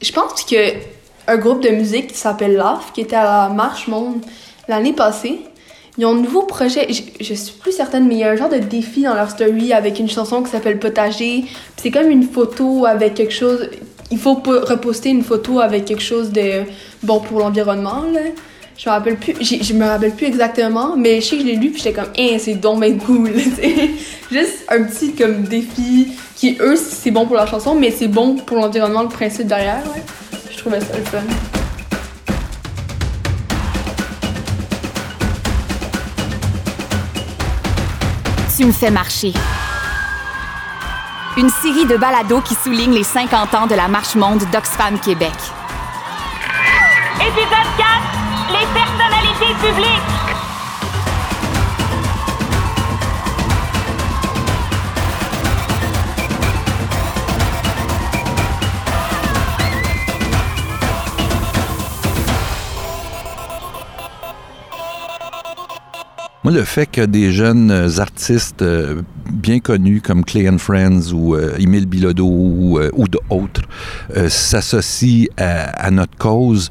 Je pense que un groupe de musique qui s'appelle LAF, qui était à la Marche Monde l'année passée, ils ont un nouveau projet, je, suis plus certaine, mais il y a un genre de défi dans leur story avec une chanson qui s'appelle Potager. c'est comme une photo avec quelque chose. Il faut reposter une photo avec quelque chose de bon pour l'environnement. Je me rappelle plus, me rappelle plus exactement, mais je sais que je l'ai lu puis j'étais comme, hein, c'est donc bien cool. Juste un petit comme défi qui eux c'est bon pour la chanson, mais c'est bon pour l'environnement le principe derrière. Je trouvais ça le fun. Tu me fais marcher. Une série de balados qui souligne les 50 ans de la Marche Monde d'Oxfam Québec. Épisode 4, les personnalités publiques. Moi, le fait que des jeunes artistes euh, bien connus comme Clay and Friends ou euh, Émile Bilodeau ou, euh, d'autres s'associent à, notre cause,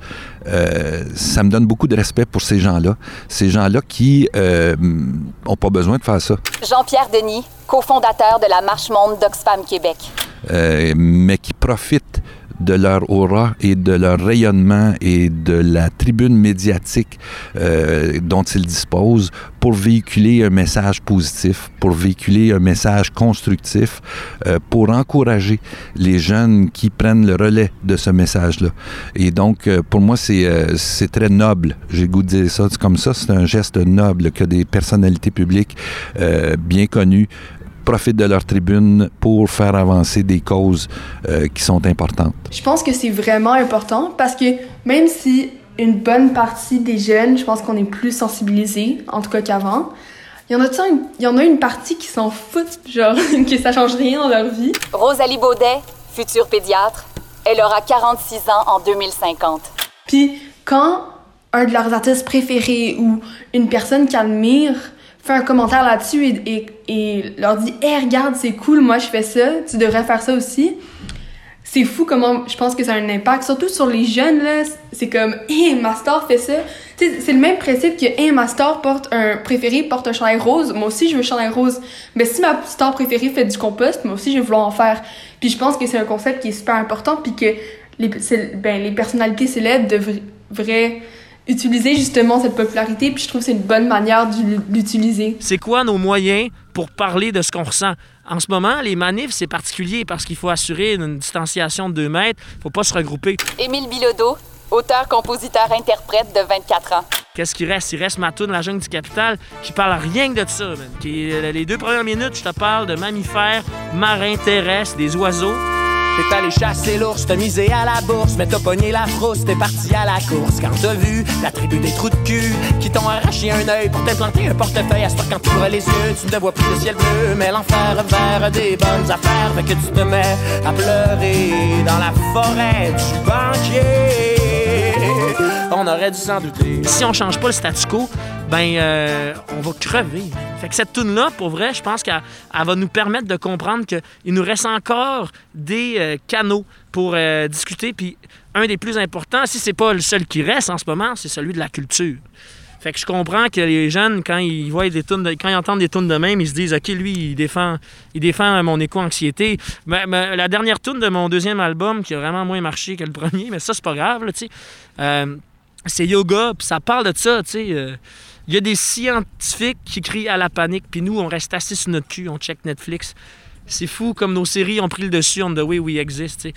ça me donne beaucoup de respect pour ces gens-là. Ces gens-là qui n'ont pas besoin de faire ça. Jean-Pierre Denis, cofondateur de la Marche Monde d'Oxfam Québec. mais qui profitent de leur aura et de leur rayonnement et de la tribune médiatique euh, dont ils disposent pour véhiculer un message positif, pour véhiculer un message constructif, euh, pour encourager les jeunes qui prennent le relais de ce message-là. Et donc, euh, pour moi, c'est c'est très noble. J'ai goût de dire ça comme ça. C'est un geste noble que des personnalités publiques bien connues profitent de leur tribune pour faire avancer des causes euh, qui sont importantes. Je pense que c'est vraiment important parce que même si une bonne partie des jeunes, je pense qu'on est plus sensibilisés, en tout cas qu'avant, il y en a une, il y en a une partie qui s'en foutent, genre que ça change rien dans leur vie. Rosalie Baudet, future pédiatre, elle aura 46 ans en 2050. Puis quand un de leurs artistes préférés ou une personne qui admire fait un commentaire là-dessus et, et, leur dit Hey, regarde, c'est cool, moi je fais ça, tu devrais faire ça aussi. C'est fou comment je pense que ça a un impact, surtout sur les jeunes, là. C'est comme Hey, ma star fait ça. c'est le même principe que Hey, ma star porte un préféré, porte un chandail rose. Moi aussi, je veux un chandail rose. Mais si ma star préférée fait du compost, moi aussi, je vais vouloir en faire. Puis je pense que c'est un concept qui est super important, puis que les, ben, les personnalités célèbres devraient utiliser justement cette popularité, puis je trouve que c'est une bonne manière d'utiliser. C'est quoi nos moyens pour parler de ce qu'on ressent? En ce moment, les manifs, c'est particulier parce qu'il faut assurer une distanciation de 2 mètres, il faut pas se regrouper. Émile Bilodeau, auteur, compositeur, interprète de 24 ans. Qu'est-ce qui reste? Il reste ma tune La jungle du capital qui parle rien que de ça. Qui, les deux premières minutes, je te parle de mammifères, marins terrestres, des oiseaux. T'es allé chasser l'ours, t'as misé à la bourse, mais t'as pogné la frousse, t'es parti à la course. Quand t'as vu la tribu des trous de cul qui t'ont arraché un œil pour t'implanter un portefeuille, à ce quand tu les yeux, tu ne vois plus le ciel bleu, mais l'enfer vers des bonnes affaires, fait que tu te mets à pleurer dans la forêt du banquier. On aurait dû s'en douter. Si on change pas le statu quo, ben euh, on va crever. Fait que cette tune là pour vrai, je pense qu'elle va nous permettre de comprendre qu'il nous reste encore des euh, canaux pour euh, discuter. Puis un des plus importants, si c'est pas le seul qui reste en ce moment, c'est celui de la culture. Fait que je comprends que les jeunes, quand ils voient des tunes, quand ils entendent des tunes de même, ils se disent OK, lui, il défend, il défend mon éco-anxiété. Mais, la dernière tune de mon deuxième album, qui a vraiment moins marché que le premier, mais ça, c'est pas grave, tu sais. c'est yoga, puis ça parle de ça, tu sais. Il y a des scientifiques qui crient à la panique, puis nous, on reste assis sur notre cul, on check Netflix. C'est fou comme nos séries ont pris le dessus on the way we exist.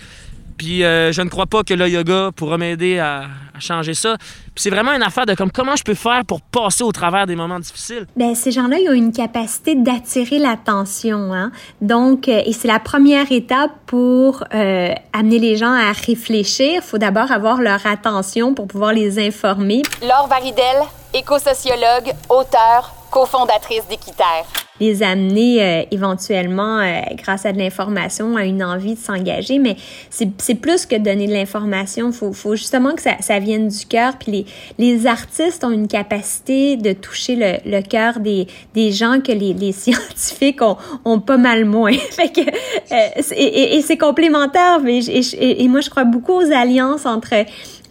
Puis euh, je ne crois pas que le yoga pourra m'aider à, changer ça. Puis c'est vraiment une affaire de comme comment je peux faire pour passer au travers des moments difficiles? Bien, ces gens-là, ils ont une capacité d'attirer l'attention. Hein? Donc, euh, et c'est la première étape pour euh, amener les gens à réfléchir. Il faut d'abord avoir leur attention pour pouvoir les informer. Laure Varidel, éco-sociologue, auteur, cofondatrice d'Équiterre. Les amener euh, éventuellement, euh, grâce à de l'information, à une envie de s'engager. Mais c'est plus que donner de l'information. Faut, faut justement que ça, ça vienne du cœur. Puis les, les artistes ont une capacité de toucher le, le cœur des, des gens que les, les scientifiques ont, ont pas mal moins. fait que, euh, et, et, c'est complémentaire. Mais, et, et moi, je crois beaucoup aux alliances entre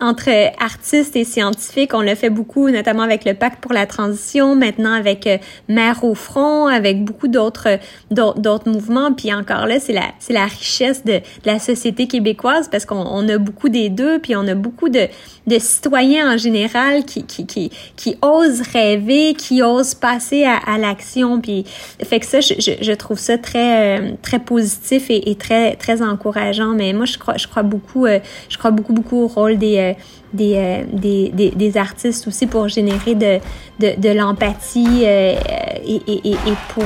entre artistes et scientifiques. On le fait beaucoup, notamment avec le Pacte pour la transition, maintenant avec Mère au front, avec beaucoup d'autres d'autres mouvements. Puis encore là, c'est la c'est la richesse de, de, la société québécoise parce qu'on on a beaucoup des deux, puis on a beaucoup de de citoyens en général qui qui qui, qui osent rêver, qui osent passer à, à l'action. Puis fait que ça, je, je, trouve ça très euh, très positif et, et, très très encourageant. Mais moi, je crois je crois beaucoup euh, je crois beaucoup beaucoup au rôle des euh, des, des, des, artistes aussi pour générer de, de, l'empathie et, et, et, pour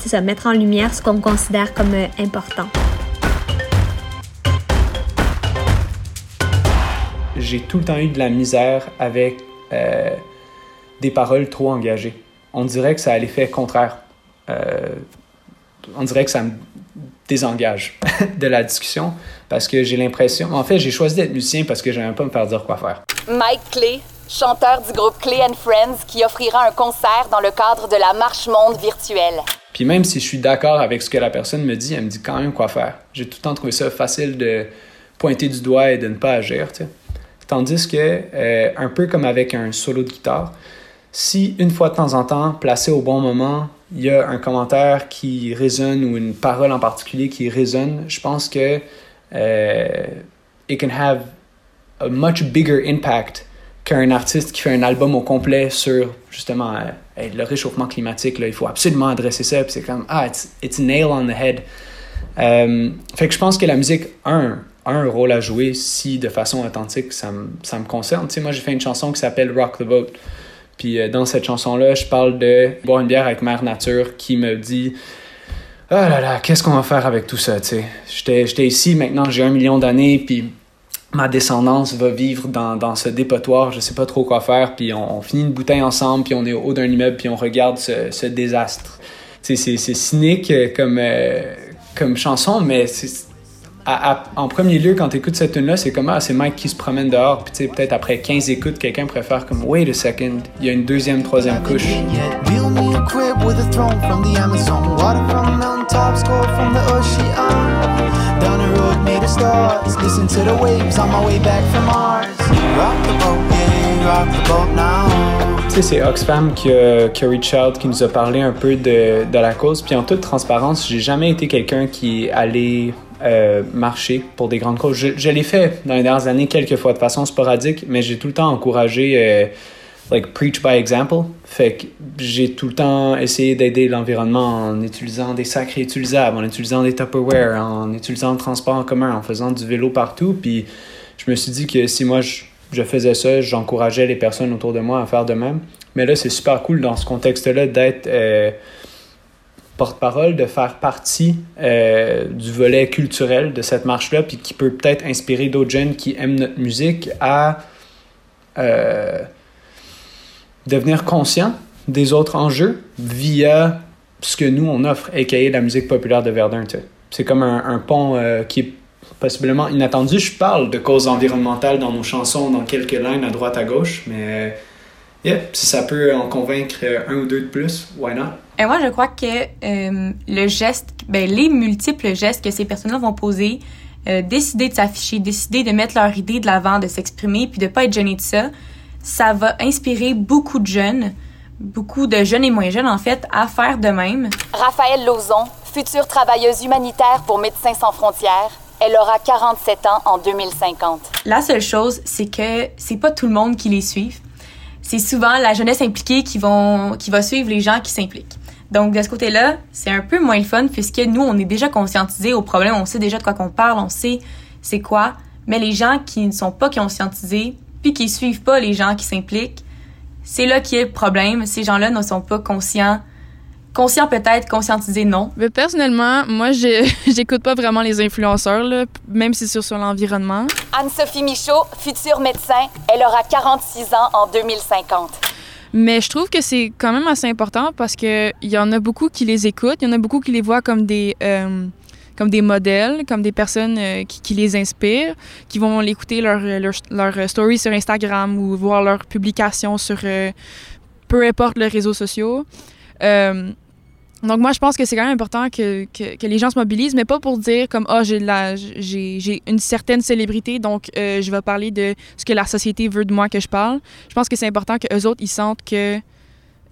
ça, mettre en lumière ce qu'on considère comme important. J'ai tout le temps eu de la misère avec des paroles trop engagées. On dirait que ça a l'effet contraire. on dirait que ça me désengage de la discussion parce que j'ai l'impression. En fait, j'ai choisi d'être musicien parce que j'aime pas me faire dire quoi faire. Mike Clay, chanteur du groupe Clay and Friends, qui offrira un concert dans le cadre de la Marche Monde virtuelle. Puis même si je suis d'accord avec ce que la personne me dit, elle me dit quand même quoi faire. J'ai tout le temps trouvé ça facile de pointer du doigt et de ne pas agir. Tandis que, euh, un peu comme avec un solo de guitare, si une fois de temps en temps, placé au bon moment, il y a un commentaire qui résonne ou une parole en particulier qui résonne, je pense que uh, it can have a much bigger impact qu'un artiste qui fait un album au complet sur justement euh, le réchauffement climatique. Il faut absolument adresser ça. C'est comme, ah, it's, it's a nail on the head. Euh, fait que je pense que la musique a un, un, rôle à jouer si de façon authentique ça me, ça me concerne. Tu sais, moi j'ai fait une chanson qui s'appelle Rock the Boat. Puis euh, dans cette chanson-là, je parle de boire une bière avec Mère Nature qui me dit Oh là là, qu'est-ce qu'on va faire avec tout ça, tu sais. J'étais ici, maintenant j'ai un million d'années, puis ma descendance va vivre dans, dans, ce dépotoir, je sais pas trop quoi faire, puis on, finit une bouteille ensemble, puis on est au haut d'un immeuble, puis on regarde ce, ce désastre. C'est cynique euh, comme, euh, comme chanson, mais c'est en premier lieu, quand tu écoutes cette tune-là, c'est comme, ah, c'est Mike qui se promène dehors, puis tu sais, peut-être après 15 écoutes, quelqu'un préfère comme, wait a second, il y a une deuxième, troisième couche. Tu sais, c'est Oxfam qui a, qui a reach out, qui nous a parlé un peu de, de la cause. Puis en toute transparence, j'ai jamais été quelqu'un qui allait euh, marcher pour des grandes causes. Je, l'ai fait dans les dernières années quelques fois de façon sporadique, mais j'ai tout le temps encouragé, euh, like, preach by example. Fait que j'ai tout le temps essayé d'aider l'environnement en utilisant des sacs réutilisables, en utilisant des Tupperware, en utilisant le transport en commun, en faisant du vélo partout. Puis je me suis dit que si moi je, faisais ça, j'encourageais les personnes autour de moi à faire de même. Mais là, c'est super cool dans ce contexte-là d'être. Euh, porte-parole, de faire partie euh, du volet culturel de cette marche-là, puis qui peut peut-être inspirer d'autres jeunes qui aiment notre musique à euh, devenir conscients des autres enjeux via ce que nous, on offre, aka la musique populaire de Verdun. C'est comme un, pont euh, qui est possiblement inattendu. Je parle de causes environnementales dans nos chansons, dans quelques lignes à droite à gauche, mais si ça peut en convaincre un ou deux de plus, why not? Et moi, je crois que euh, le geste, ben, les multiples gestes que ces personnes-là vont poser, euh, décider de s'afficher, décider de mettre leur idée de l'avant, de s'exprimer, puis de pas être gêné de ça, ça va inspirer beaucoup de jeunes, beaucoup de jeunes et moins jeunes, en fait, à faire de même. Raphaël Lauzon, future travailleuse humanitaire pour Médecins sans frontières, elle aura 47 ans en 2050. La seule chose, c'est que c'est pas tout le monde qui les suit. C'est souvent la jeunesse impliquée qui, vont, qui va suivre les gens qui s'impliquent. Donc, de ce côté-là, c'est un peu moins le fun puisque nous, on est déjà conscientisés au problème, on sait déjà de quoi qu'on parle, on sait c'est quoi. Mais les gens qui ne sont pas conscientisés, puis qui suivent pas les gens qui s'impliquent, c'est là qui est le problème. Ces gens-là ne sont pas conscients Conscient peut-être, conscientisé non. Mais personnellement, moi, j'écoute pas vraiment les influenceurs, là, même si c'est sur l'environnement. Anne-Sophie Michaud, future médecin, elle aura 46 ans en 2050. Mais je trouve que c'est quand même assez important parce qu'il y en a beaucoup qui les écoutent, il y en a beaucoup qui les voient comme des, euh, comme des modèles, comme des personnes euh, qui, qui, les inspirent, qui vont l'écouter leur, leur, leur, story sur Instagram ou voir leurs publications sur euh, peu importe les réseaux sociaux. Euh, donc moi, je pense que c'est quand même important que, que, les gens se mobilisent, mais pas pour dire comme ah oh, j'ai j'ai une certaine célébrité, donc euh, je vais parler de ce que la société veut de moi que je parle. Je pense que c'est important que eux autres ils sentent que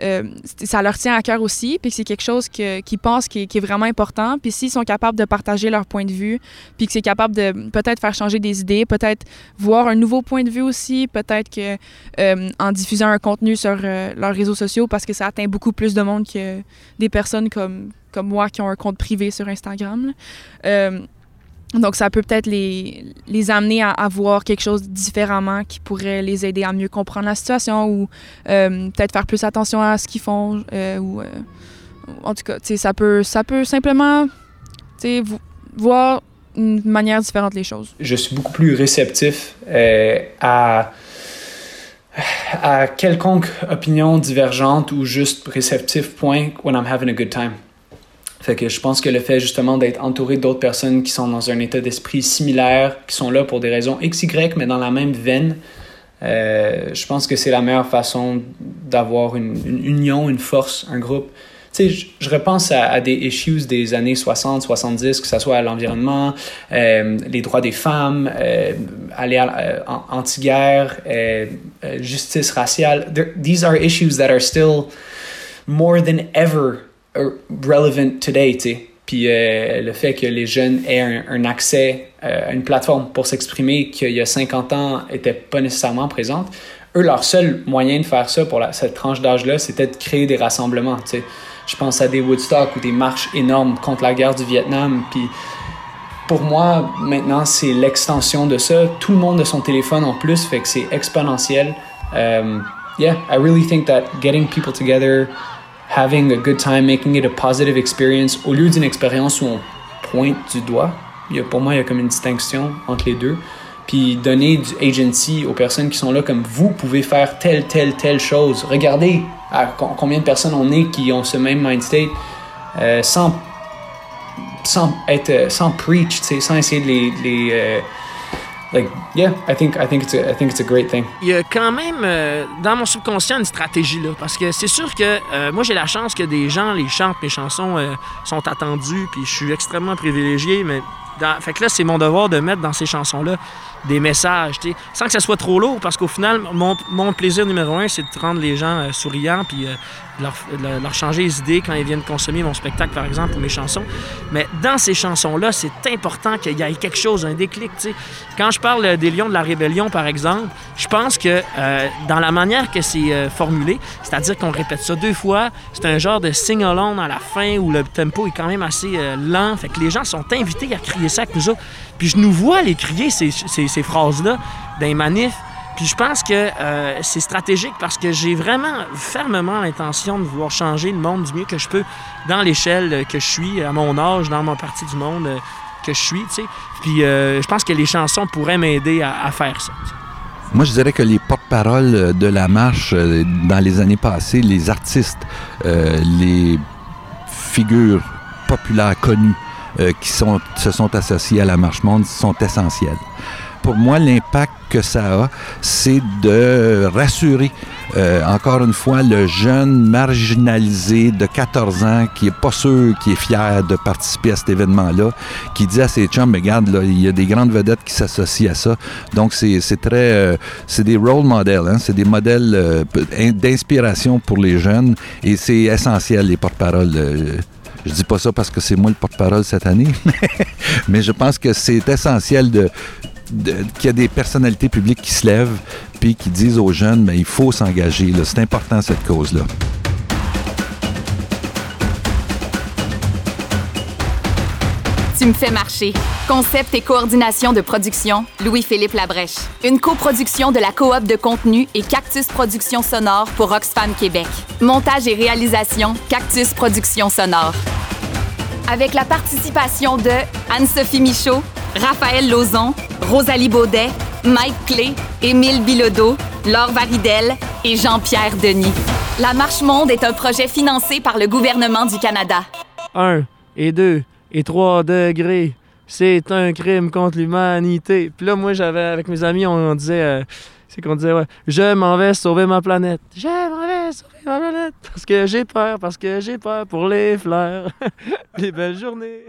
euh, ça leur tient à cœur aussi, puis que c'est quelque chose qu'ils pensent qui est, vraiment important. Puis s'ils sont capables de partager leur point de vue, puis que c'est capable de peut-être faire changer des idées, peut-être voir un nouveau point de vue aussi, peut-être que euh, en diffusant un contenu sur euh, leurs réseaux sociaux, parce que ça atteint beaucoup plus de monde que des personnes comme, moi qui ont un compte privé sur Instagram. Donc, ça peut peut-être les, les amener à, voir quelque chose différemment qui pourrait les aider à mieux comprendre la situation ou euh, peut-être faire plus attention à ce qu'ils font. Euh, ou, euh, en tout cas, ça peut, ça peut simplement voir une manière différente les choses. Je suis beaucoup plus réceptif à, à quelconque opinion divergente ou juste réceptif, point, when I'm having a good time. Fait que je pense que le fait justement d'être entouré d'autres personnes qui sont dans un état d'esprit similaire, qui sont là pour des raisons XY, mais dans la même veine, euh, je pense que c'est la meilleure façon d'avoir une, union, une force, un groupe. Tu sais, je, repense à, des issues des années 60, 70, que ce soit l'environnement, euh, les droits des femmes, euh, aller à, anti-guerre, justice raciale. There, these are issues that are still more than ever relevant today, tu sais. Puis euh, le fait que les jeunes aient un, accès euh, à une plateforme pour s'exprimer qu'il y a 50 ans n'était pas nécessairement présente, eux, leur seul moyen de faire ça pour cette tranche d'âge-là, c'était de créer des rassemblements, tu sais. Je pense à des Woodstock ou des marches énormes contre la guerre du Vietnam. Puis pour moi, maintenant, c'est l'extension de ça. Tout le monde a son téléphone en plus, fait que c'est exponentiel. Yeah, I really think that getting people together, having a good time, making it a positive experience, au lieu d'une expérience où on pointe du doigt. Il y a, pour moi, il y a comme une distinction entre les deux. Puis donner du agency aux personnes qui sont là, comme vous pouvez faire telle, telle, telle chose. Regardez à combien de personnes on est qui ont ce même mind state euh, sans, sans, être, sans preach, sans essayer de les, les euh, like yeah I think I think it's a, I think it's a great thing. Il y a quand même euh, dans mon subconscient une stratégie là parce que c'est sûr que euh, moi j'ai la chance que des gens les chantent mes chansons euh, sont attendus puis je suis extrêmement privilégié mais dans, fait que là c'est mon devoir de mettre dans ces chansons là des messages, sans que ça soit trop lourd, parce qu'au final, mon, mon, plaisir numéro un, c'est de rendre les gens euh, souriants, puis euh, leur, changer les idées quand ils viennent consommer mon spectacle, par exemple, ou mes chansons. Mais dans ces chansons-là, c'est important qu'il y ait quelque chose, un déclic. sais. Quand je parle des Lions de la Rébellion, par exemple, je pense que euh, dans la manière que c'est euh, formulé, c'est-à-dire qu'on répète ça deux fois, c'est un genre de sing-along à la fin où le tempo est quand même assez euh, lent, fait que les gens sont invités à crier ça avec nous autres. Puis je nous vois les crier ces, ces, ces phrases-là dans manifs. Puis je pense que euh, c'est stratégique parce que j'ai vraiment fermement l'intention de vouloir changer le monde du mieux que je peux dans l'échelle que je suis, à mon âge, dans mon partie du monde que je suis. Puis euh, je pense que les chansons pourraient m'aider à, faire ça. Moi, je dirais que les porte-paroles de la marche euh, dans les années passées, les artistes, euh, les figures populaires connues euh, qui se sont associées à la marche monde sont essentielles. Pour moi, l'impact que ça a, c'est de rassurer euh, encore une fois le jeune marginalisé de 14 ans qui est pas sûr, qui est fier de participer à cet événement-là, qui dit à ses chums, regarde, il y a des grandes vedettes qui s'associent à ça. Donc, c'est très... Euh, c'est des role models, hein? c'est des modèles euh, d'inspiration pour les jeunes et c'est essentiel, les porte-paroles. Je dis pas ça parce que c'est moi le porte-parole cette année, mais je pense que c'est essentiel de, qu'il y a des personnalités publiques qui se lèvent puis qui disent aux jeunes, mais il faut s'engager. C'est important cette cause-là. Tu me fais marcher. Concept et coordination de production, Louis-Philippe Labrèche. Une coproduction de la coop de contenu et Cactus Productions Sonore pour Oxfam Québec. Montage et réalisation, Cactus Productions Sonore. Avec la participation de Anne-Sophie Michaud, Raphaël Lauzon, Rosalie Baudet, Mike Clé, Émile Bilodeau, Laure Varidel, et Jean-Pierre Denis. La Marche Monde est un projet financé par le gouvernement du Canada. 1 et 2 et 3 degrés. C'est un crime contre l'humanité. Puis là, moi, j'avais, avec mes amis, on, on disait, euh, c'est qu'on disait, ouais, je m'en vais sauver ma planète. Je m'en vais sauver ma planète. Parce que j'ai peur, parce que j'ai peur pour les fleurs. les belles journées.